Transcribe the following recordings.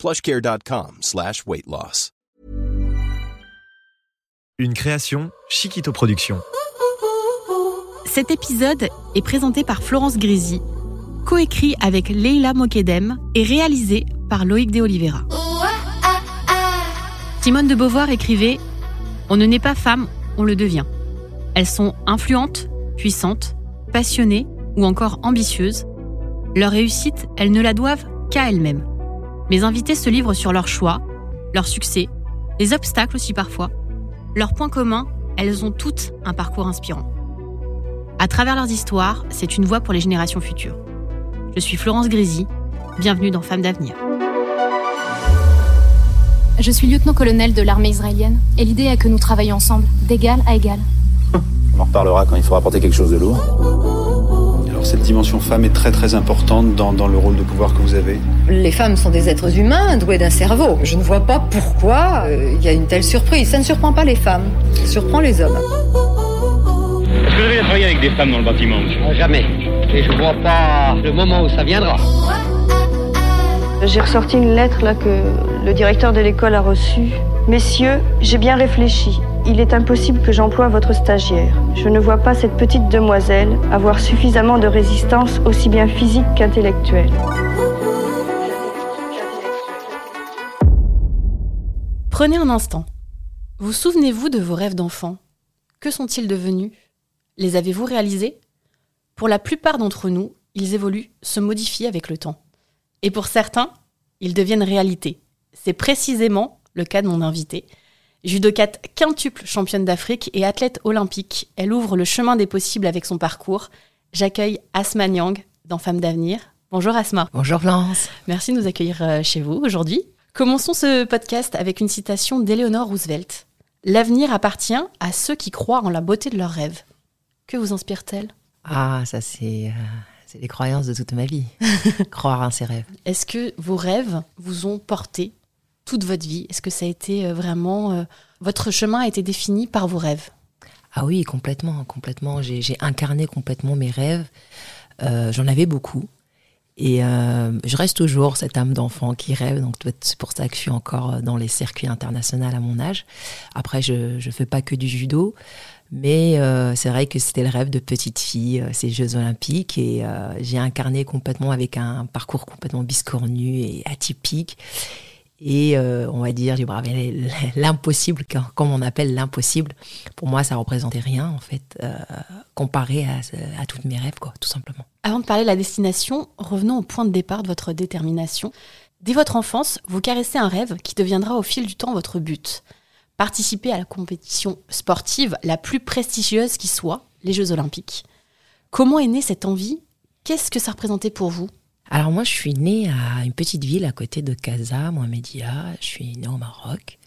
plushcare.com slash weight loss. Une création Chiquito Productions. Cet épisode est présenté par Florence Grisi, coécrit avec Leila Mokedem et réalisé par Loïc de Oliveira. Simone de Beauvoir écrivait On ne naît pas femme, on le devient. Elles sont influentes, puissantes, passionnées ou encore ambitieuses. Leur réussite, elles ne la doivent qu'à elles-mêmes. Mes invités se livrent sur leurs choix, leurs succès, les obstacles aussi parfois. Leurs points communs, elles ont toutes un parcours inspirant. À travers leurs histoires, c'est une voix pour les générations futures. Je suis Florence Grisi, bienvenue dans Femmes d'avenir. Je suis lieutenant-colonel de l'armée israélienne et l'idée est que nous travaillions ensemble, d'égal à égal. On en reparlera quand il faudra porter quelque chose de lourd. Alors cette dimension femme est très très importante dans, dans le rôle de pouvoir que vous avez. Les femmes sont des êtres humains doués d'un cerveau. Je ne vois pas pourquoi euh, il y a une telle surprise. Ça ne surprend pas les femmes, ça surprend les hommes. Est-ce que vous avez travaillé avec des femmes dans le bâtiment, monsieur Jamais. Et je vois pas le moment où ça viendra. J'ai ressorti une lettre là que le directeur de l'école a reçue. Messieurs, j'ai bien réfléchi. Il est impossible que j'emploie votre stagiaire. Je ne vois pas cette petite demoiselle avoir suffisamment de résistance aussi bien physique qu'intellectuelle. Prenez un instant. Vous souvenez-vous de vos rêves d'enfant? Que sont-ils devenus? Les avez-vous réalisés? Pour la plupart d'entre nous, ils évoluent, se modifient avec le temps. Et pour certains, ils deviennent réalité. C'est précisément le cas de mon invitée. Judocate quintuple championne d'Afrique et athlète olympique, elle ouvre le chemin des possibles avec son parcours. J'accueille Asma Nyang dans Femmes d'avenir. Bonjour Asma. Bonjour Florence. Merci de nous accueillir euh, chez vous aujourd'hui. Commençons ce podcast avec une citation d'Eleanor Roosevelt. L'avenir appartient à ceux qui croient en la beauté de leurs rêves. Que vous inspire-t-elle? Ah, ça c'est euh, c'est les croyances de toute ma vie. Croire en ses rêves. Est-ce que vos rêves vous ont porté? Toute votre vie? Est-ce que ça a été euh, vraiment euh, votre chemin a été défini par vos rêves? Ah oui, complètement, complètement. J'ai incarné complètement mes rêves. Euh, J'en avais beaucoup. Et je reste toujours cette âme d'enfant qui rêve, donc c'est pour ça que je suis encore dans les circuits internationaux à mon âge. Après, je ne fais pas que du judo, mais c'est vrai que c'était le rêve de petite fille, ces Jeux Olympiques, et j'ai incarné complètement avec un parcours complètement biscornu et atypique. Et euh, on va dire, j'ai bravé l'impossible, comme on appelle l'impossible. Pour moi, ça représentait rien, en fait, euh, comparé à, à toutes mes rêves, quoi, tout simplement. Avant de parler de la destination, revenons au point de départ de votre détermination. Dès votre enfance, vous caressez un rêve qui deviendra au fil du temps votre but. Participer à la compétition sportive la plus prestigieuse qui soit, les Jeux Olympiques. Comment est née cette envie? Qu'est-ce que ça représentait pour vous? Alors moi, je suis née à une petite ville à côté de Casa, Mohamedia. Je suis née au Maroc.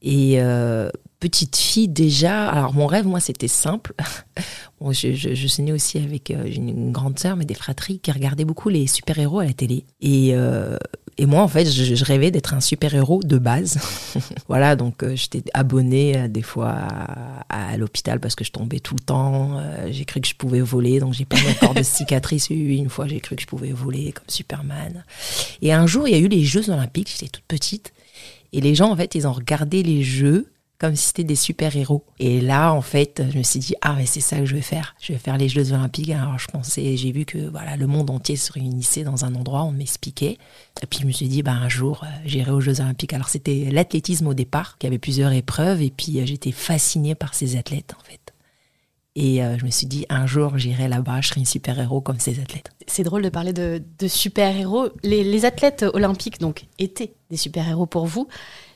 Et euh, petite fille déjà, alors mon rêve, moi, c'était simple. bon, je, je, suis née aussi avec euh, une grande sœur, mais des fratries qui regardaient beaucoup les super-héros à la télé. Et, euh, et moi, en fait, je, je rêvais d'être un super-héros de base. voilà, donc euh, j'étais abonnée euh, des fois à, à l'hôpital parce que je tombais tout le temps. Euh, j'ai cru que je pouvais voler, donc j'ai pas encore de cicatrices. Une fois, j'ai cru que je pouvais voler comme Superman. Et un jour, il y a eu les Jeux Olympiques, j'étais toute petite. Et les gens, en fait, ils ont regardé les jeux comme si c'était des super-héros. Et là, en fait, je me suis dit, ah, mais c'est ça que je vais faire. Je vais faire les Jeux Olympiques. Alors, je pensais, j'ai vu que voilà, le monde entier se réunissait dans un endroit, on m'expliquait. Et puis, je me suis dit, bah, un jour, j'irai aux Jeux Olympiques. Alors, c'était l'athlétisme au départ, qui avait plusieurs épreuves. Et puis, j'étais fascinée par ces athlètes, en fait. Et euh, je me suis dit, un jour, j'irai là-bas, je serai une super-héros comme ces athlètes. C'est drôle de parler de, super-héros. Les, athlètes olympiques, donc, étaient des super-héros pour vous.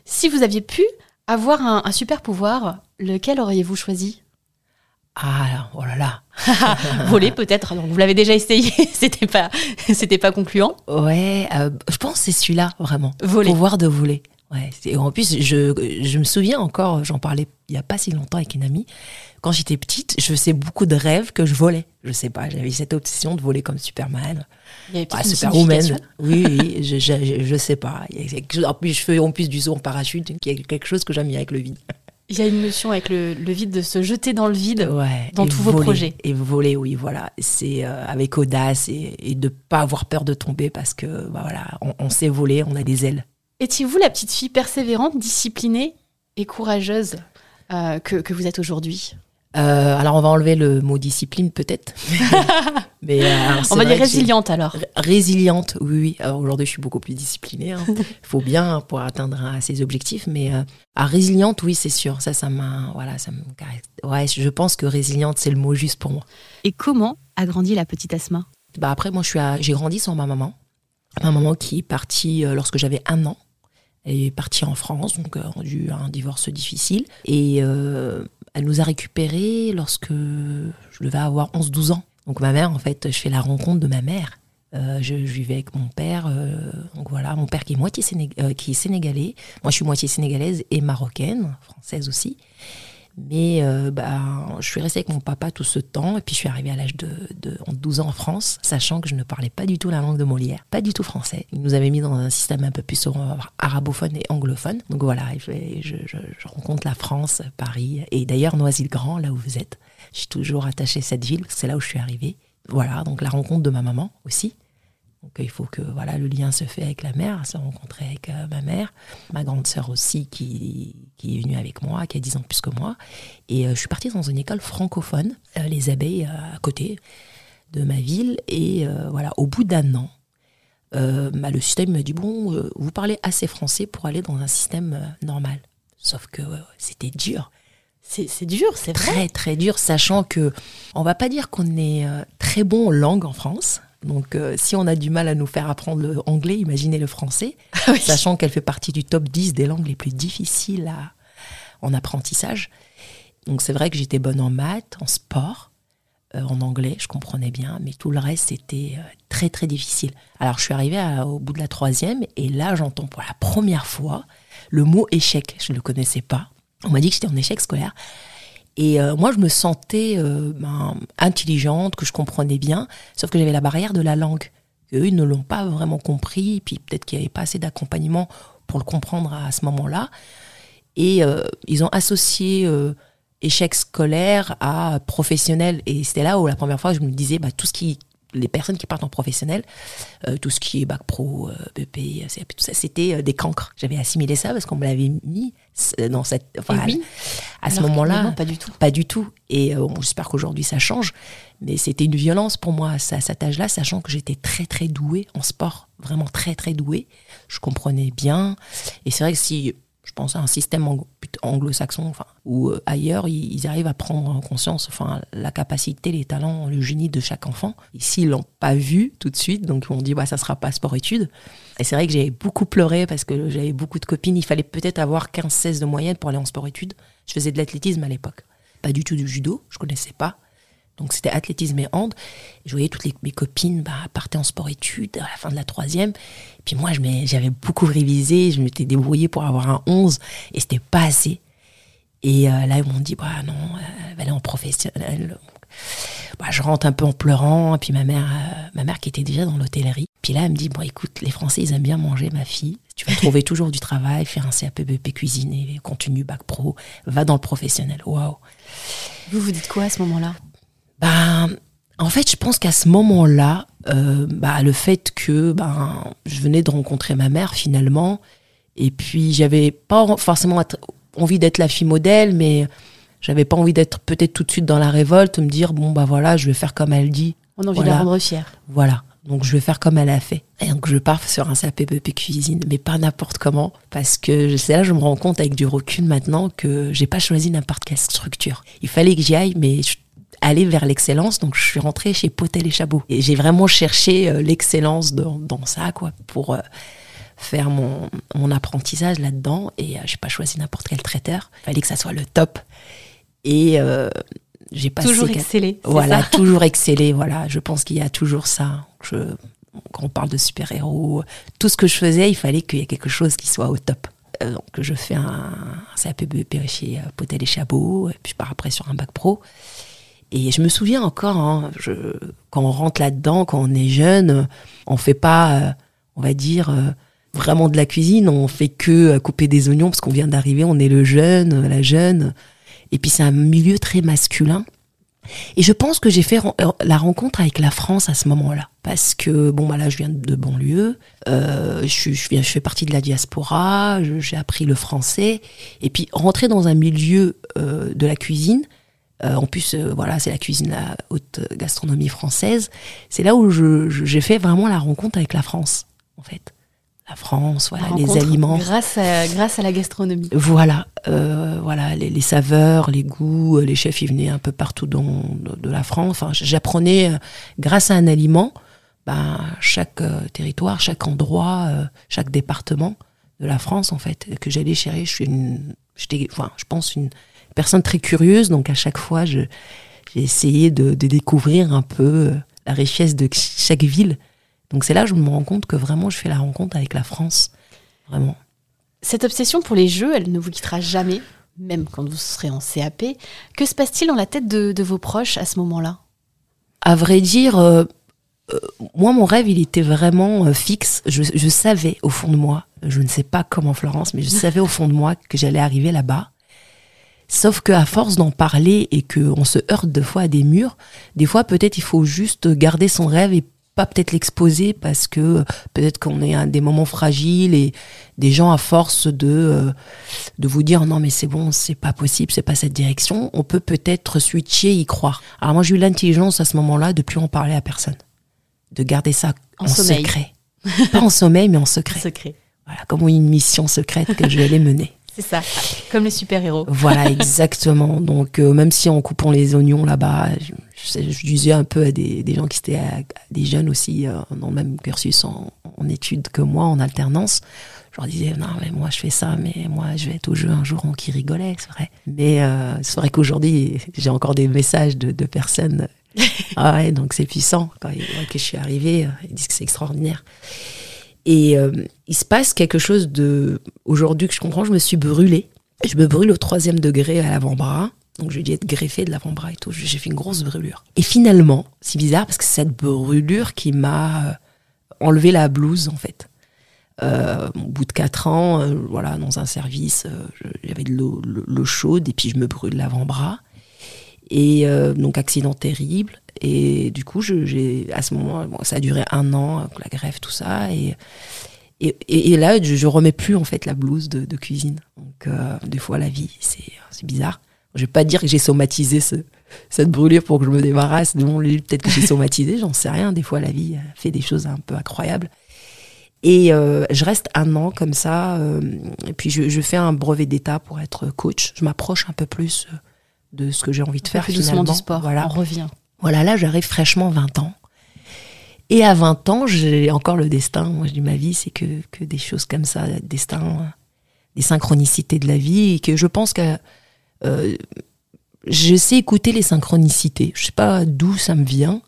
Si vous aviez pu avoir un, un super-pouvoir, lequel auriez-vous choisi? Ah, oh là là. Voler peut-être. Donc vous l'avez déjà essayé. c'était pas, c'était pas concluant. Ouais, euh, je pense que c'est celui-là vraiment. Voler. Pouvoir de voler. Ouais, et en plus, je, je me souviens encore, j'en parlais il n'y a pas si longtemps avec une amie. Quand j'étais petite, je faisais beaucoup de rêves que je volais. Je sais pas, j'avais cette obsession de voler comme Superman. Il y avait Ah, Superwoman. Oui, oui, je, je, je sais pas. Il y a En plus, je fais en plus du saut en parachute, qui est quelque chose que j'aime bien avec le vide. Il y a une notion avec le, le vide de se jeter dans le vide. Ouais, Dans tous vos projets. Et voler, oui, voilà. C'est euh, avec audace et, et de pas avoir peur de tomber parce que, bah, voilà, on, on sait voler, on a des ailes. Étiez-vous la petite fille persévérante, disciplinée et courageuse euh, que, que vous êtes aujourd'hui? Euh, alors, on va enlever le mot discipline, peut-être. Mais, euh, alors, On va dire résiliente alors. Résiliente, oui, oui. Alors, Aujourd'hui, je suis beaucoup plus disciplinée. Il faut bien pour atteindre ses objectifs. Mais euh, ah, résiliente, oui, c'est sûr. Ça, ça m'a. Voilà, ça me. Ouais, je pense que résiliente, c'est le mot juste pour moi. Et comment a grandi la petite Asma? Bah après, moi, je suis à- j'ai grandi sans ma maman. Ma maman qui est partie lorsque j'avais un an. Elle est partie en France, donc euh, a eu un divorce difficile. Et euh, elle nous a récupérés lorsque je devais avoir 11-12 ans. Donc ma mère, en fait, je fais la rencontre de ma mère. Euh, je, vivais avec mon père. euh, donc voilà, mon père qui est moitié euh, qui est sénégalais. Moi, je suis moitié sénégalaise et marocaine, française aussi. Mais euh, bah, je suis restée avec mon papa tout ce temps, et puis je suis arrivée à l'âge de, de en 12 ans en France, sachant que je ne parlais pas du tout la langue de Molière, pas du tout français. Il nous avait mis dans un système un peu plus euh, arabophone et anglophone. Donc voilà, je, je, rencontre la France, Paris, et d'ailleurs Noisy-le-Grand, là où vous êtes. Je suis toujours attachée à cette ville, c'est là où je suis arrivée. Voilà, donc la rencontre de ma maman aussi. Donc il faut que voilà le lien se fait avec la mère, se rencontrer avec euh, ma mère, ma grande sœur aussi qui, est venue avec moi, qui a 10 ans plus que moi. Et euh, je suis partie dans une école francophone, euh, les abeilles à côté de ma ville. Et voilà, au bout d'un an, bah, le système m'a dit bon, vous parlez assez français pour aller dans un système normal. Sauf que c'était dur. C'est dur, c'est vrai. Très très dur, sachant que on va pas dire qu'on est très bon en langue en France. Donc euh, si on a du mal à nous faire apprendre le anglais, imaginez le français, Oui. sachant qu'elle fait partie du top 10 des langues les plus difficiles à, en apprentissage. Donc c'est vrai que j'étais bonne en maths, en sport, euh, en anglais, je comprenais bien, mais tout le reste c'était euh, très très difficile. Alors je suis arrivée à- au bout de la troisième et là j'entends pour la première fois le mot échec. Je ne le connaissais pas. On m'a dit que j'étais en échec scolaire. Et euh, moi, je me sentais euh, ben, intelligente, que je comprenais bien, sauf que j'avais la barrière de la langue. Eux, ils ne l'ont pas vraiment compris, puis peut-être qu'il n'y avait pas assez d'accompagnement pour le comprendre à ce moment-là. Et euh, ils ont associé euh, échec scolaire à professionnel. Et c'était là où la première fois, je me disais, bah, tout ce qui, les personnes qui partent en professionnel, euh, tout ce qui est bac pro, euh, BP, CAP, tout ça, c'était euh, des cancres. J'avais assimilé ça parce qu'on me l'avait mis dans cette. enfin, oui. à ce moment-là. pas du tout. Pas du tout. Et bon, j'espère qu'aujourd'hui ça change. Mais c'était une violence pour moi à cet âge-là, sachant que j'étais très très douée en sport, vraiment très très douée. Je comprenais bien. Et c'est vrai que si je pense à un système anglo-saxon, enfin, ou euh, ailleurs, ils, arrivent à prendre en conscience, enfin, la capacité, les talents, le génie de chaque enfant. Ici, ils l'ont pas vu tout de suite, donc m'ont dit, bah, ça sera pas sport-études. Et c'est vrai que j'ai beaucoup pleuré parce que j'avais beaucoup de copines. Il fallait peut-être avoir 15-16 de moyenne pour aller en sport-études. Je faisais de l'athlétisme à l'époque. Pas du tout du judo, je connaissais pas. Donc c'était athlétisme et hand. Je voyais toutes les, mes copines bah, partaient en sport-études à la fin de la troisième. Et puis moi, j'avais beaucoup révisé, je m'étais débrouillée pour avoir un 11 et c'était pas assez. Et euh, là, ils m'ont dit, bah non, euh, elle va aller en professionnel. Bah, je rentre un peu en pleurant. Et puis ma mère, euh, ma mère qui était déjà dans l'hôtellerie. Puis là, elle me dit, bon, écoute, les Français, ils aiment bien manger, ma fille. Tu vas trouver toujours du travail, faire un CAP BP cuisine, et continue bac pro, va dans le professionnel. Waouh. Vous vous dites quoi à ce moment-là? Ben, en fait, je pense qu'à ce moment-là, euh, bah, le fait que ben, je venais de rencontrer ma mère finalement, et puis j'avais pas forcément envie d'être la fille modèle, mais j'avais pas envie d'être peut-être tout de suite dans la révolte, me dire bon bah voilà, je vais faire comme elle dit. On a envie Voilà. de la rendre fière. Voilà. Donc je vais faire comme elle a fait. Et donc je pars sur un CAPBP cuisine, mais pas n'importe comment, parce que sais là, je me rends compte avec du recul maintenant que j'ai pas choisi n'importe quelle structure. Il fallait que j'y aille, mais je- aller vers l'excellence. Donc je suis rentrée chez Potel et Chabot, et j'ai vraiment cherché euh, l'excellence dans, dans ça, quoi, pour euh, faire mon, mon apprentissage là-dedans. Et euh, j'ai pas choisi n'importe quel traiteur. Il fallait que ça soit le top. Et euh, j'ai passé Toujours c'est voilà, ça toujours exceller. Voilà, je pense qu'il y a toujours ça. Je, quand on parle de super-héros, tout ce que je faisais, il fallait qu'il y ait quelque chose qui soit au top. euh, donc je fais un, CAP BEP chez Potel et Chabot, et puis je pars après sur un bac pro. Et je me souviens encore, hein, quand on rentre là-dedans, quand on est jeune, on fait pas, on va dire, vraiment de la cuisine, on fait que couper des oignons parce qu'on vient d'arriver, on est le jeune, la jeune. Et puis c'est un milieu très masculin. Et je pense que j'ai fait euh, la rencontre avec la France à ce moment-là. Parce que, bon, bah là, je viens de banlieue, euh, je, je, je fais partie de la diaspora, j'ai appris le français. Et puis, rentrer dans un milieu euh, de la cuisine, euh, en plus, euh, voilà, c'est la cuisine, la haute gastronomie française, c'est là où j'ai fait vraiment la rencontre avec la France, en fait la France, voilà, les aliments. Grâce à, grâce à la gastronomie. Voilà, euh, voilà les, saveurs, les goûts, euh, les chefs, ils venaient un peu partout dans, de, la France. Enfin, j'apprenais, euh, grâce à un aliment, ben, chaque territoire, chaque endroit, chaque département de la France, en fait, que j'allais chérir. Je suis une, enfin, je pense, une personne très curieuse, donc à chaque fois, j'ai essayé de, de découvrir un peu la richesse de chaque ville donc c'est là que je me rends compte que vraiment je fais la rencontre avec la France. Vraiment. Cette obsession pour les jeux, elle ne vous quittera jamais, même quand vous serez en CAP. Que se passe-t-il dans la tête de, vos proches à ce moment-là? À vrai dire, euh, euh, moi mon rêve il était vraiment euh, fixe. Je, je, savais au fond de moi, je ne sais pas comment Florence, mais je savais au fond de moi que j'allais arriver là-bas. Sauf qu'à force d'en parler et qu'on se heurte deux fois à des murs, des fois peut-être il faut juste garder son rêve et pas peut-être l'exposer parce que peut-être qu'on est à des moments fragiles et des gens à force de euh, de vous dire non mais c'est bon c'est pas possible c'est pas cette direction on peut peut-être switcher y croire. Alors moi j'ai eu l'intelligence à ce moment-là de plus en parler à personne de garder ça en, secret. Pas en sommeil mais en secret. Secret. Voilà comme une mission secrète que je vais mener c'est ça, comme les super-héros. Voilà, exactement. Donc, euh, même si en coupant les oignons là-bas, je, disais un peu à des, gens qui étaient des jeunes aussi, euh, dans le même cursus en, études que moi, en alternance, je leur disais, non, mais moi, je fais ça, mais moi, je vais être au jeu un jour, on qui rigolait, c'est vrai. Mais euh, c'est vrai qu'aujourd'hui, j'ai encore des messages de, personnes. ah ouais, donc c'est puissant. Quand ils voient que je suis arrivée, ils disent que c'est extraordinaire. Et euh, il se passe quelque chose de. Aujourd'hui que je comprends, je me suis brûlée. Je me brûle au troisième degré à l'avant-bras. Donc j'ai dû être greffée de l'avant-bras et tout. J'ai fait une grosse brûlure. Et finalement, c'est bizarre parce que c'est cette brûlure qui m'a euh, enlevé la blouse en fait. Euh, au bout de quatre ans, euh, voilà, dans un service, j'avais de l'eau chaude et puis je me brûle l'avant-bras. Et donc accident terrible. Et du coup, j'ai à ce moment, ça a duré un an, la greffe, tout ça. Et, et, et, là, je, je, remets plus en fait la blouse de, de cuisine. Donc, euh, des fois, la vie, c'est bizarre. Je vais pas dire que j'ai somatisé ce, cette brûlure pour que je me débarrasse de mon Peut-être que j'ai somatisé, j'en sais rien. Des fois, la vie fait des choses un peu incroyables. Et euh, je reste un an comme ça. Euh, et puis, je, je, fais un brevet d'état pour être coach. Je m'approche un peu plus euh, de ce que j'ai envie de faire. finalement. doucement du sport. Voilà. On revient. Voilà, là, j'arrive fraîchement 20 ans. Et à 20 ans, j'ai encore le destin. Moi, je dis ma vie, c'est que, que des choses comme ça, destin, des synchronicités de la vie, et que je pense que euh, je sais écouter les synchronicités. Je sais pas d'où ça me vient,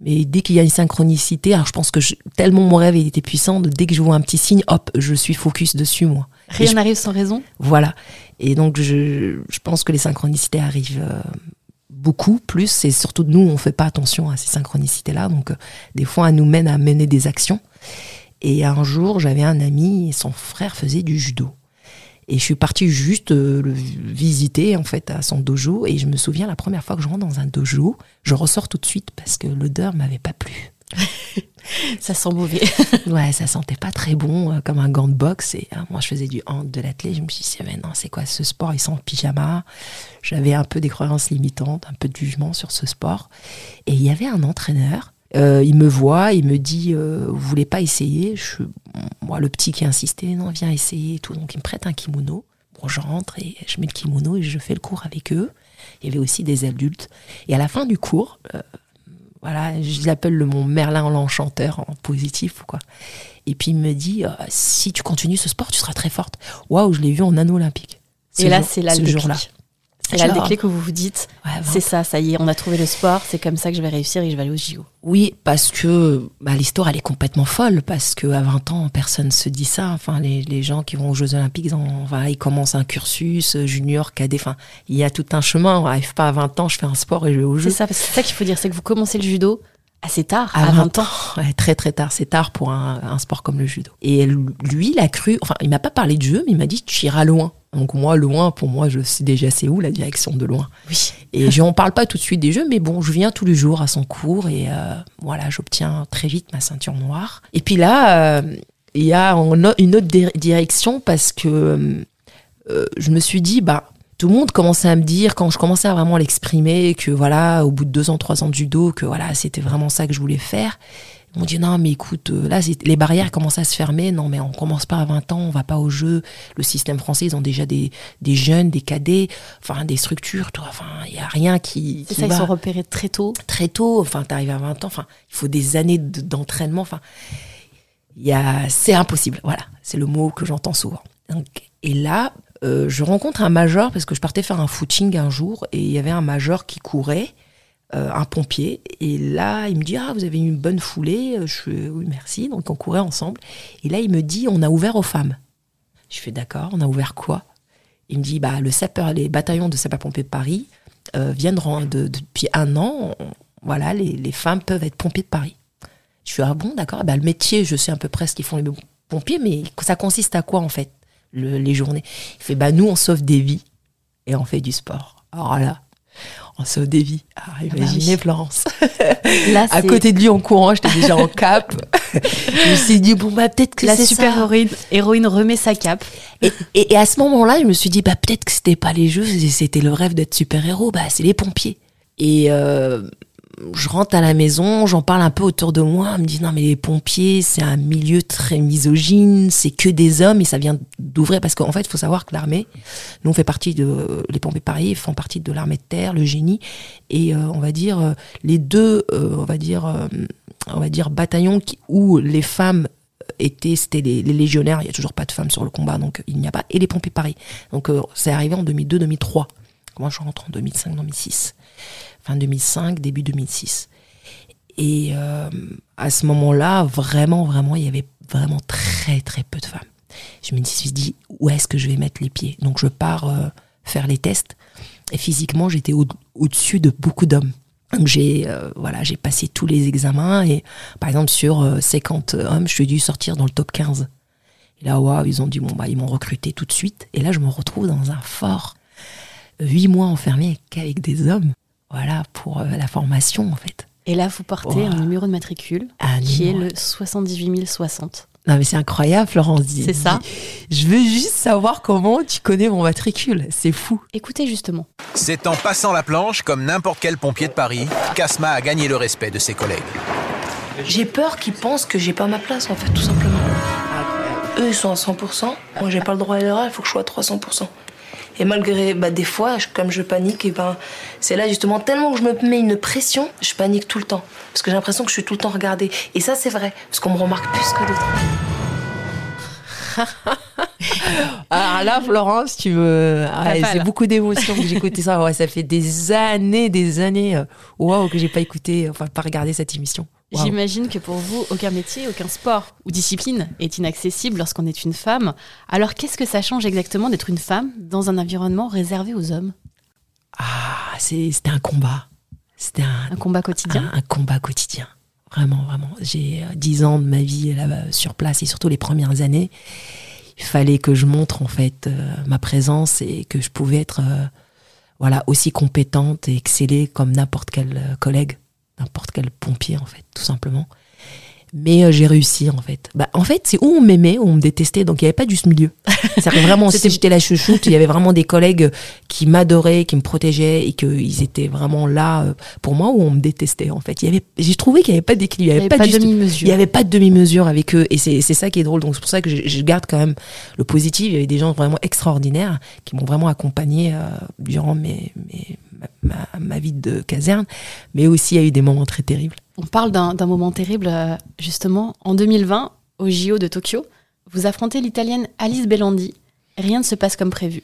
mais dès qu'il y a une synchronicité, alors je pense que tellement mon rêve était puissant, dès que je vois un petit signe, hop, je suis focus dessus, moi. Rien n'arrive sans raison? Voilà. Et donc, je, je, pense que les synchronicités arrivent euh, beaucoup plus. C'est surtout nous, on fait pas attention à ces synchronicités-là. Donc, euh, des fois, elles nous mènent à mener des actions. Et un jour, j'avais un ami et son frère faisait du judo. Et je suis partie juste euh, le visiter en fait à son dojo. Et je me souviens la première fois que je rentre dans un dojo, je ressors tout de suite parce que l'odeur m'avait pas plu. ça sent mauvais. ouais, ça sentait pas très bon, euh, comme un gant de boxe. Et euh, moi, je faisais du hand, de l'athlète. Je me suis dit, mais non, c'est quoi ce sport? Ils sont en pyjama. J'avais un peu des croyances limitantes, un peu de jugement sur ce sport. Et il y avait un entraîneur. Euh, il me voit, il me dit, vous voulez pas essayer Moi, le petit qui insistait, non, viens essayer et tout. Donc, il me prête un kimono. Bon, je rentre et je mets le kimono et je fais le cours avec eux. Il y avait aussi des adultes. Et à la fin du cours, voilà, je l'appelle le mon Merlin l'enchanteur en positif quoi. Et puis il me dit euh, si tu continues ce sport, tu seras très forte. Waouh, je l'ai vu en anneau olympique. Et là, c'est là ce jour-là. C'est là le déclic que vous vous dites, c'est ça, ça y est, on a trouvé le sport, c'est comme ça que je vais réussir et je vais aller au JO. Oui, parce que bah, l'histoire, elle est complètement folle, parce qu'à 20 ans, personne ne se dit ça. Enfin, les, les, gens qui vont aux Jeux Olympiques, ils, ils commencent un cursus euh, junior, cadet, enfin, il y a tout un chemin. On n'arrive pas à 20 ans, je fais un sport et je vais au Jeux. C'est ça, c'est ça qu'il faut dire, c'est que vous commencez le judo assez tard, à, 20, ans. très très tard, c'est tard pour un, un, sport comme le judo. Et lui, il a cru, enfin, il m'a pas parlé de jeu, mais il m'a dit, tu iras loin. Donc moi, loin, pour moi, je sais déjà c'est où la direction de loin. Oui. Et je n'en parle pas tout de suite des jeux, mais bon, je viens tous les jours à son cours et euh, voilà, j'obtiens très vite ma ceinture noire. Et puis là, euh, il y a une autre direction parce que euh, je me suis dit, bah, tout le monde commençait à me dire, quand je commençais à vraiment l'exprimer, que voilà, au bout de deux ans, trois ans de judo, que voilà, c'était vraiment ça que je voulais faire. On dit non, mais écoute, euh, là, les barrières commencent à se fermer. Non, mais on commence pas à 20 ans, on va pas au jeu. Le système français, ils ont déjà des, des jeunes, des cadets, enfin, des structures. Enfin, il y a rien qui. C'est ça, ils sont repérés très tôt. Très tôt. Enfin, t'arrives à 20 ans. Enfin, il faut des années d'entraînement. Enfin, il y a, c'est impossible. Voilà, c'est le mot que j'entends souvent. Donc, et là, euh, je rencontre un major parce que je partais faire un footing un jour et il y avait un major qui courait euh, un pompier. Et là, il me dit Ah, vous avez une bonne foulée. Je fais Oui, merci. Donc, on courait ensemble. Et là, il me dit On a ouvert aux femmes. Je fais D'accord, on a ouvert quoi? Il me dit bah, Le sapeur, les bataillons de sapeurs-pompiers de Paris euh, viennent de, depuis un an. voilà, les, femmes peuvent être pompiers de Paris. Je suis Ah bon, d'accord. Bah, le métier, je sais à peu près ce qu'ils font les pompiers, mais ça consiste à quoi en fait? Les journées Il fait Bah, nous, on sauve des vies et on fait du sport. Alors là, on sauve des vies. Ah, ah bah imaginez Florence. Là, à côté de lui en courant, j'étais déjà en cape. je me suis dit, bon, bah, peut-être que La super héroïne, héroïne remet sa cape. Et, et, à ce moment-là, je me suis dit, bah, peut-être que c'était pas les jeux, c'était le rêve d'être super-héros, bah, c'est les pompiers. Et euh, je rentre à la maison, j'en parle un peu autour de moi, on me dit non mais les pompiers c'est un milieu très misogyne, c'est que des hommes et ça vient d'ouvrir parce qu'en fait il faut savoir que l'armée, nous on fait partie de les pompiers Paris font partie de l'armée de terre, le génie et euh, on va dire euh, les deux euh, on va dire on va dire bataillons où les femmes étaient c'était les, légionnaires, il y a toujours pas de femmes sur le combat donc il n'y a pas et les pompiers Paris. Donc c'est arrivé en 2002 2003. Moi je rentre en 2005 2006 fin 2005, début 2006. Et euh, à ce moment-là, vraiment, vraiment, il y avait vraiment très, très peu de femmes. Je me suis dit, où est-ce que je vais mettre les pieds? Donc je pars euh, faire les tests. Et physiquement, j'étais au-dessus de beaucoup d'hommes. Donc j'ai euh, voilà, j'ai passé tous les examens et par exemple sur 50 hommes, je suis dû sortir dans le top 15. Et là, waouh, ils ont dit bon bah ils m'ont recruté tout de suite. Et là, je me retrouve dans un fort, huit mois enfermé qu'avec des hommes voilà, pour euh, la formation en fait. Et là, vous portez un numéro de matricule qui est le 78 060. Non mais c'est incroyable, Florence. C'est ça. Je veux juste savoir comment tu connais mon matricule. C'est fou. Écoutez justement. C'est en passant la planche, comme n'importe quel pompier de Paris, qu'Asma a gagné le respect de ses collègues. J'ai peur qu'ils pensent que j'ai pas ma place, en fait, tout simplement. Eux, ils sont à 100%. Moi, j'ai pas le droit à l'erreur, il faut que je sois à 300%. Et malgré, bah, des fois, comme je panique, et ben, c'est là justement tellement que je me mets une pression, je panique tout le temps. Parce que j'ai l'impression que je suis tout le temps regardée. Et ça, c'est vrai, parce qu'on me remarque plus que d'autres. Alors là, Florence, tu me. Ah, c'est beaucoup d'émotions que écouté ça. Ouais, ça fait des années, des années, euh, waouh, que j'ai pas écouté, enfin, pas regardé cette émission. J'imagine que pour vous, aucun métier, aucun sport ou discipline est inaccessible lorsqu'on est une femme. Alors qu'est-ce que ça change exactement d'être une femme dans un environnement réservé aux hommes? Ah, c'était un combat. C'était un, un, combat quotidien? un, combat quotidien. Vraiment, vraiment. J'ai euh, dix ans de ma vie là sur place et surtout les premières années. Il fallait que je montre en fait euh, ma présence et que je pouvais être euh, voilà aussi compétente et exceller comme n'importe quel collègue n'importe quel pompier en fait, tout simplement. Mais euh, j'ai réussi en fait. Bah, en fait, c'est où on m'aimait, où on me détestait, donc il n'y avait pas juste milieu. C'est vraiment, si j'étais la chouchoute, il y avait vraiment des collègues qui m'adoraient, qui me protégeaient et qu'ils étaient vraiment là euh, pour moi, où on me détestait en fait. J'ai trouvé qu'il n'y avait pas d'équilibre, il n'y avait, pas, de demi-mesure. Il n'y avait pas de demi-mesure avec eux et c'est ça qui est drôle. Donc c'est pour ça que je, garde quand même le positif. Il y avait des gens vraiment extraordinaires qui m'ont vraiment accompagné euh, durant mes, mes ma, vie de caserne, mais aussi il y a eu des moments très terribles. On parle d'un moment terrible, euh, justement, en 2020, au JO de Tokyo, vous affrontez l'italienne Alice Bellandi. Rien ne se passe comme prévu.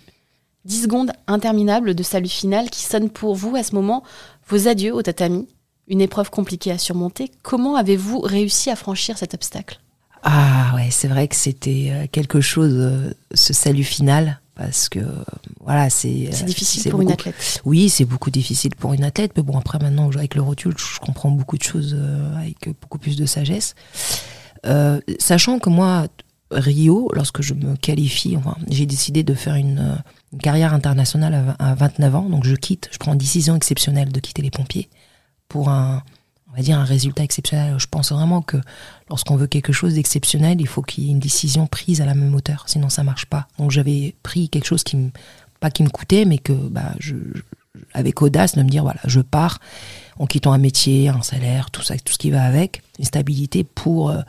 10 secondes interminables de salut final qui sonnent pour vous à ce moment vos adieux au tatami. Une épreuve compliquée à surmonter. Comment avez-vous réussi à franchir cet obstacle? Ah ouais, c'est vrai que c'était euh, quelque chose, euh, ce salut final, parce que voilà, c'est. C'est difficile pour une athlète. Oui, c'est beaucoup difficile pour une athlète, mais bon, après maintenant, avec le recul, je comprends beaucoup de choses avec beaucoup plus de sagesse. sachant que moi, Rio, lorsque je me qualifie, enfin, j'ai décidé de faire une, carrière internationale à, 29 ans, donc je quitte, je prends une décision exceptionnelle de quitter les pompiers pour un, on va dire, un résultat exceptionnel. Je pense vraiment que lorsqu'on veut quelque chose d'exceptionnel, il faut qu'il y ait une décision prise à la même hauteur, sinon ça marche pas. Donc j'avais pris quelque chose qui me, pas qui me coûtait, mais que, bah, avec audace de me dire voilà, je pars en quittant un métier, un salaire, tout ça, tout ce qui va avec, une stabilité pour euh,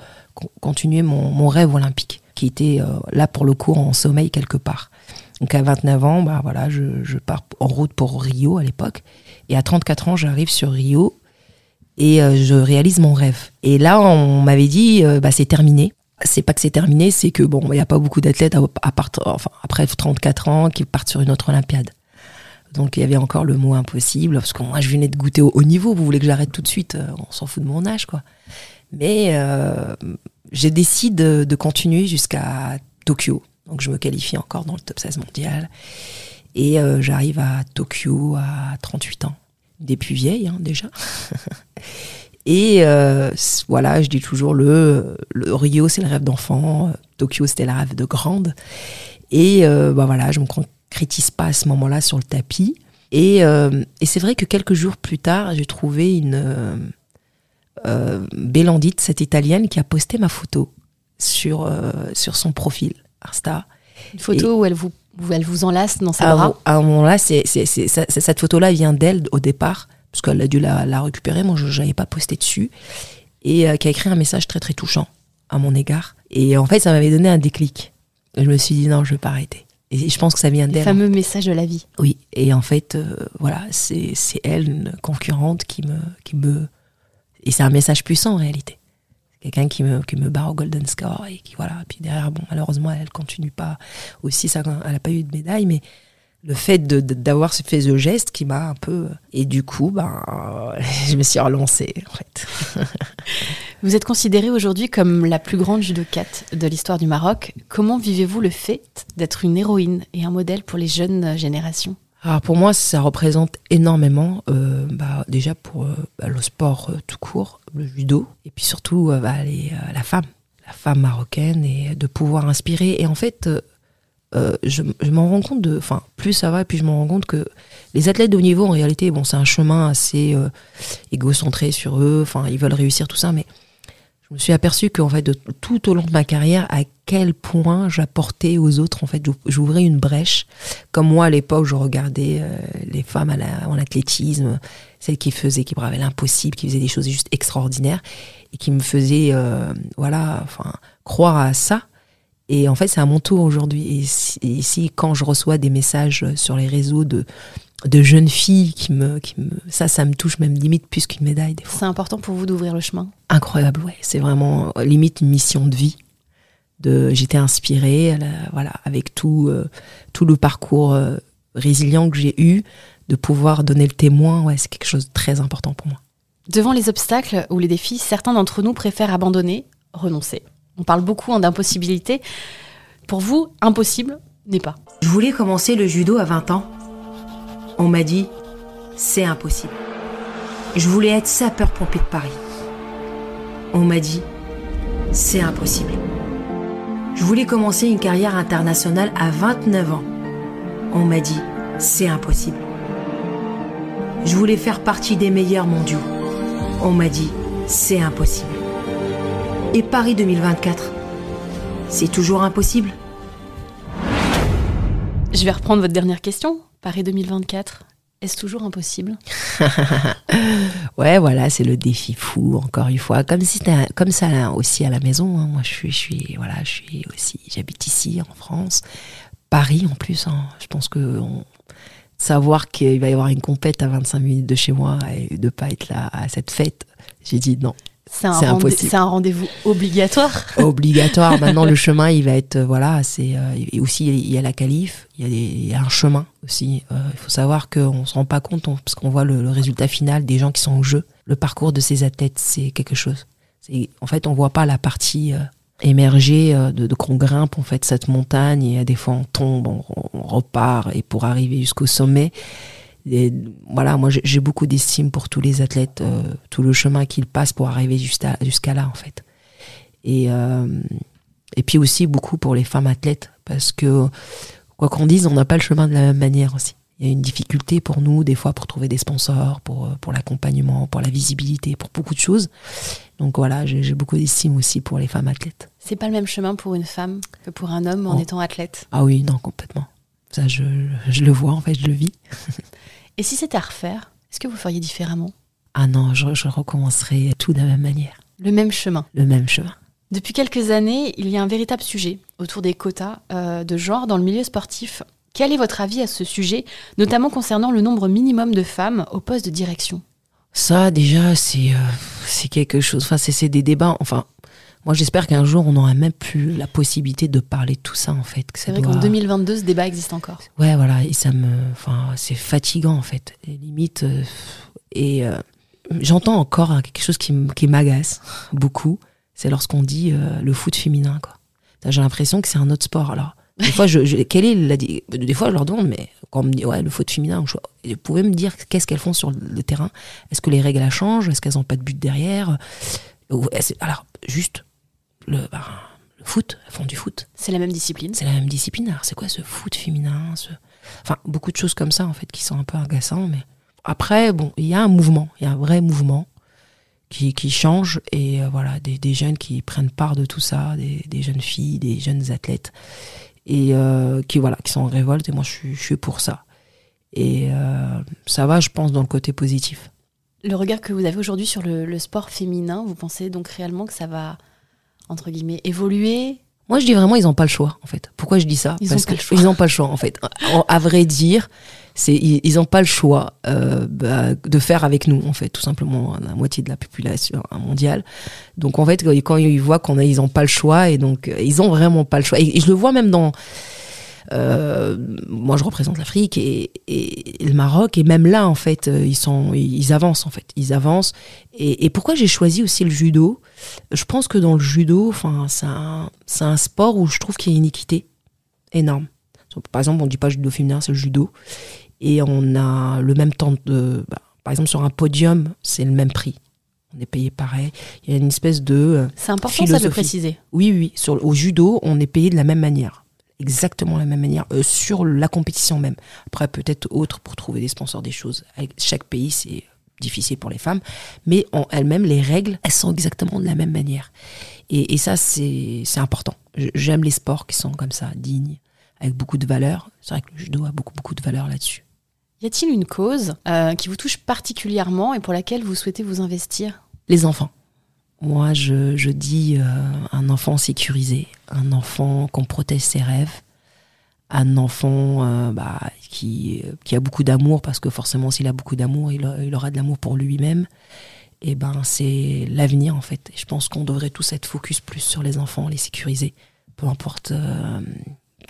continuer mon, rêve olympique, qui était euh, là pour le coup en sommeil quelque part. Donc à 29 ans, bah voilà, je, pars en route pour Rio à l'époque. Et à 34 ans, j'arrive sur Rio et euh, je réalise mon rêve. Et là, on m'avait dit, bah c'est terminé. C'est pas que c'est terminé, c'est que bon, il n'y a pas beaucoup d'athlètes à, enfin, après 34 ans qui partent sur une autre Olympiade. Donc il y avait encore le mot impossible, parce que moi je venais de goûter au haut niveau, vous voulez que j'arrête tout de suite, on s'en fout de mon âge quoi. Mais euh, j'ai décidé de, continuer jusqu'à Tokyo. Donc je me qualifie encore dans le top 16 mondial. Et euh, j'arrive à Tokyo à 38 ans. Des plus vieilles hein, déjà. Et euh, voilà, je dis toujours le, le Rio, c'est le rêve d'enfant. Tokyo, c'était le rêve de grande. Et bah voilà, je me concrétise pas à ce moment-là sur le tapis. Et, et c'est vrai que quelques jours plus tard, j'ai trouvé une euh, Bélandite, cette italienne, qui a posté ma photo sur, euh, sur son profil Insta. Une photo où elle vous, elle vous enlace dans sa bras À un moment-là, c'est, cette photo-là vient d'elle au départ, parce qu'elle a dû la, récupérer. Moi, je n'avais pas posté dessus. Et euh, qui a écrit un message très, très touchant à mon égard. Et en fait, ça m'avait donné un déclic. Je me suis dit, non, je ne vais pas arrêter. Et je pense que ça vient d'elle. Le fameux message de la vie. Oui. Et en fait, voilà, c'est, elle, une concurrente, qui me, qui me et c'est un message puissant en réalité. Quelqu'un qui me, qui me bat au Golden Score et qui, voilà. Puis derrière, bon, malheureusement, elle continue pas aussi, ça, elle n'a pas eu de médaille, mais le fait d'avoir fait ce geste qui m'a un peu. Et du coup, ben, je me suis relancée, en fait. Vous êtes considérée aujourd'hui comme la plus grande judokate de l'histoire du Maroc. Comment vivez-vous le fait d'être une héroïne et un modèle pour les jeunes générations? Alors pour moi, ça représente énormément, euh, bah, déjà pour euh, bah, le sport euh, tout court, le judo, et puis surtout bah, les, la femme, la femme marocaine, et de pouvoir inspirer. Et en fait, je, m'en rends compte de, enfin, plus ça va, puis je m'en rends compte que les athlètes de haut niveau, en réalité, bon, c'est un chemin assez égocentré sur eux. Enfin, ils veulent réussir tout ça, mais je me suis aperçu qu'en fait, de, tout au long de ma carrière, à quel point j'apportais aux autres, en fait, j'ouvrais une brèche. Comme moi, à l'époque, je regardais euh, les femmes en athlétisme, celles qui faisaient, qui bravaient l'impossible, qui faisaient des choses juste extraordinaires et qui me faisaient, euh, voilà, enfin, croire à ça. Et en fait, c'est à mon tour aujourd'hui. Et quand je reçois des messages sur les réseaux de de jeunes filles qui me, qui me, ça, ça me touche même limite plus qu'une médaille. C'est important pour vous d'ouvrir le chemin. Incroyable, ouais. C'est vraiment euh, limite une mission de vie. De, j'étais inspirée, voilà, avec tout, euh, tout le parcours euh, résilient que j'ai eu, de pouvoir donner le témoin, ouais, c'est quelque chose de très important pour moi. Devant les obstacles ou les défis, certains d'entre nous préfèrent abandonner, renoncer. On parle beaucoup d'impossibilité. Pour vous, impossible n'est pas. Je voulais commencer le judo à 20 ans on m'a dit, c'est impossible. Je voulais être sapeur-pompier de Paris. On m'a dit, c'est impossible. Je voulais commencer une carrière internationale à 29 ans. On m'a dit, c'est impossible. Je voulais faire partie des meilleurs mondiaux. On m'a dit, c'est impossible. Et Paris 2024, c'est toujours impossible? Je vais reprendre votre dernière question. Paris 2024, est-ce toujours impossible Ouais, voilà, c'est le défi fou, encore une fois. Comme, si comme ça aussi à la maison. Hein. Moi, je suis, voilà, je suis aussi, j'habite ici, en France. Paris, en plus. Hein. Je pense que savoir qu'il va y avoir une compète à 25 minutes de chez moi et de pas être là à cette fête, j'ai dit non. C'est un, rendez c'est un rendez-vous obligatoire. Obligatoire. Maintenant, le chemin, il va être voilà. C'est et aussi il y a la qualif, il y a, des, il y a un chemin aussi. il faut savoir qu'on se rend pas compte parce qu'on voit le, le, résultat final des gens qui sont au jeu. Le parcours de ces athlètes, c'est quelque chose. En fait, on voit pas la partie émerger euh, de, de qu'on grimpe en fait cette montagne et des fois on tombe, on, repart et pour arriver jusqu'au sommet. Et voilà, moi j'ai beaucoup d'estime pour tous les athlètes, euh, tout le chemin qu'ils passent pour arriver jusqu'à jusqu'à là en fait. Et euh, et puis aussi beaucoup pour les femmes athlètes parce que quoi qu'on dise, on n'a pas le chemin de la même manière aussi. Il y a une difficulté pour nous des fois pour trouver des sponsors, pour pour l'accompagnement, pour la visibilité, pour beaucoup de choses. Donc voilà, j'ai beaucoup d'estime aussi pour les femmes athlètes. C'est pas le même chemin pour une femme que pour un homme en oh. étant athlète? Ah oui, non, complètement. Ça, je, je, le vois, en fait, je le vis. Et si c'était à refaire, est-ce que vous feriez différemment? Ah non, je, je recommencerais tout de la même manière. Le même chemin? Le même chemin. Depuis quelques années, il y a un véritable sujet autour des quotas euh, de genre dans le milieu sportif. Quel est votre avis à ce sujet, notamment concernant le nombre minimum de femmes au poste de direction? Ça, déjà, c'est euh, c'est quelque chose. Enfin, c'est des débats. Enfin, moi, j'espère qu'un jour, on n'aura même plus la possibilité de parler de tout ça, en fait. C'est vrai qu'en 2022, ce débat existe encore. Ouais, voilà. Et ça me. Enfin, c'est fatigant, en fait. Et limite. Euh, et euh, j'entends encore quelque chose qui, m'agace beaucoup. C'est lorsqu'on dit le foot féminin, quoi. J'ai l'impression que c'est un autre sport. Alors, des fois, je, je quelle est la, des fois, je leur demande, mais quand on me dit, ouais, le foot féminin, je, vous pouvez me dire qu'est-ce qu'elles font sur le terrain? Est-ce que les règles, elles changent? Est-ce qu'elles n'ont pas de but derrière? Alors, juste, le, bah, le foot, elles font du foot. C'est la même discipline C'est la même discipline. Alors, c'est quoi ce foot féminin ce... Enfin, beaucoup de choses comme ça, en fait, qui sont un peu agaçants, mais après, bon, il y a un mouvement, il y a un vrai mouvement qui, qui change et euh, voilà, des, des, jeunes qui prennent part de tout ça, des, des jeunes filles, des jeunes athlètes et euh, qui voilà qui sont en révolte et moi je suis, je suis pour ça et euh, ça va je pense dans le côté positif le regard que vous avez aujourd'hui sur le, le, sport féminin vous pensez donc réellement que ça va entre guillemets évoluer. Moi je dis vraiment ils n'ont pas le choix en fait. Pourquoi je dis ça? Ils parce qu'ils n'ont pas le choix en fait. À vrai dire c'est ils n'ont pas le choix euh, bah, de faire avec nous en fait tout simplement la moitié de la population mondiale. Donc en fait quand ils voient qu'on a ils ont pas le choix et donc euh, ils ont vraiment pas le choix. Et, je le vois même dans euh, moi je représente l'Afrique et, et, le Maroc et même là en fait euh, ils sont ils avancent en fait ils avancent et, et pourquoi j'ai choisi aussi le judo? Je pense que dans le judo enfin c'est un sport où je trouve qu'il y a une équité énorme par exemple on dit pas judo féminin c'est le judo et on a le même temps de. Bah, par exemple, sur un podium, c'est le même prix. On est payé pareil. Il y a une espèce de. Euh, c'est important ça de préciser. Oui, oui. Sur, au judo, on est payé de la même manière. Exactement la même manière. Euh, sur la compétition même. Après, peut-être autre pour trouver des sponsors, des choses. Avec chaque pays, c'est difficile pour les femmes. Mais en elles-mêmes, les règles, elles sont exactement de la même manière. Et, et ça, c'est important. J'aime les sports qui sont comme ça, dignes, avec beaucoup de valeur. C'est vrai que le judo a beaucoup, beaucoup de valeur là-dessus. Y a-t-il une cause euh, qui vous touche particulièrement et pour laquelle vous souhaitez vous investir? Les enfants. Moi, je, je dis euh, un enfant sécurisé, un enfant qu'on protège ses rêves, un enfant euh, bah, qui, qui a beaucoup d'amour, parce que forcément, s'il a beaucoup d'amour, il, aura de l'amour pour lui-même. Et ben, c'est l'avenir en fait. Je pense qu'on devrait tous être focus plus sur les enfants, les sécuriser, peu importe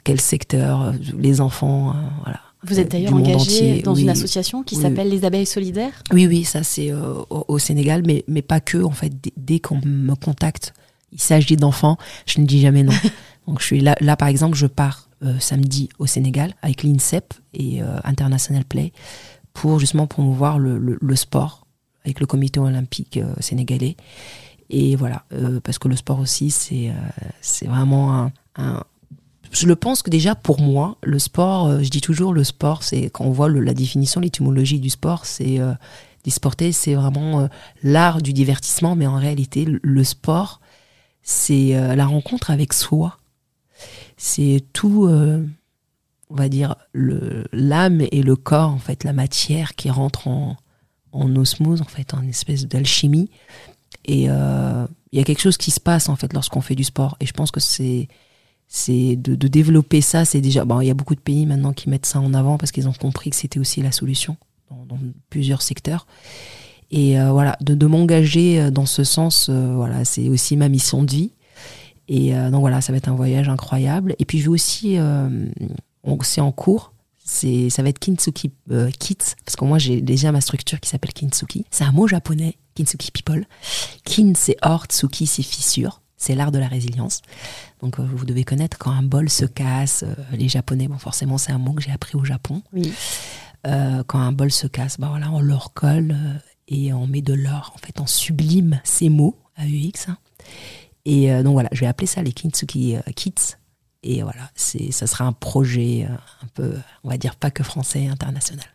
quel secteur, les enfants, voilà vous êtes d'ailleurs engagé dans une association qui s'appelle Les Abeilles Solidaires? Oui, oui, ça c'est euh, au, Sénégal, mais, mais pas que. En fait, dès, qu'on me contacte, il s'agit d'enfants, je ne dis jamais non. Donc je suis là, là par exemple, je pars euh, samedi au Sénégal avec l'INSEP et euh, International Play pour justement promouvoir le, le, sport avec le comité olympique sénégalais. Et voilà, parce que le sport aussi, c'est c'est vraiment un, un, je le pense que déjà pour moi, le sport, euh, je dis toujours le sport, c'est quand on voit la définition, l'étymologie du sport, c'est euh, sporter, c'est vraiment euh, l'art du divertissement, mais en réalité, le, sport, c'est euh, la rencontre avec soi. C'est tout, on va dire, l'âme et le corps, en fait, la matière qui rentre en, en osmose, en fait, en espèce d'alchimie. Et il y a quelque chose qui se passe, en fait, lorsqu'on fait du sport. Et je pense que c'est c'est de, de, développer ça. C'est déjà, bon, il y a beaucoup de pays maintenant qui mettent ça en avant parce qu'ils ont compris que c'était aussi la solution dans, plusieurs secteurs. Et euh, voilà, de, de m'engager dans ce sens, voilà, c'est aussi ma mission de vie. Et donc voilà, ça va être un voyage incroyable. Et puis je vais aussi, c'est en cours, c'est ça va être Kintsuki Kids parce que moi j'ai déjà ma structure qui s'appelle Kintsuki. C'est un mot japonais, Kintsuki People. Kin c'est or, tsuki c'est fissure c'est l'art de la résilience. Donc euh, vous devez connaître quand un bol se casse, euh, les Japonais, bon forcément c'est un mot que j'ai appris au Japon. Euh, quand un bol se casse, bah voilà, on le recolle et on met de l'or, en fait on sublime ces mots, AUX. Hein. Et donc voilà, je vais appeler ça les Kintsuki Kits. Et voilà, c'est, ça sera un projet un peu, on va dire pas que français, international.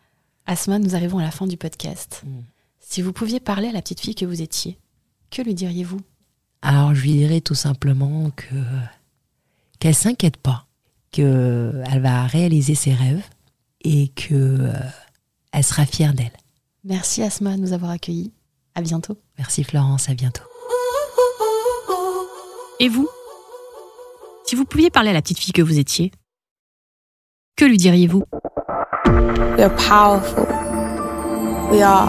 Asma, nous arrivons à la fin du podcast. Mm. Si vous pouviez parler à la petite fille que vous étiez, que lui diriez-vous? Alors je lui dirais tout simplement que qu'elle s'inquiète pas, qu'elle va réaliser ses rêves et que euh, elle sera fière d'elle. Merci Asma de nous avoir accueillis. À bientôt. Merci Florence, à bientôt. Et vous? Si vous pouviez parler à la petite fille que vous étiez, que lui diriez-vous? We powerful. We are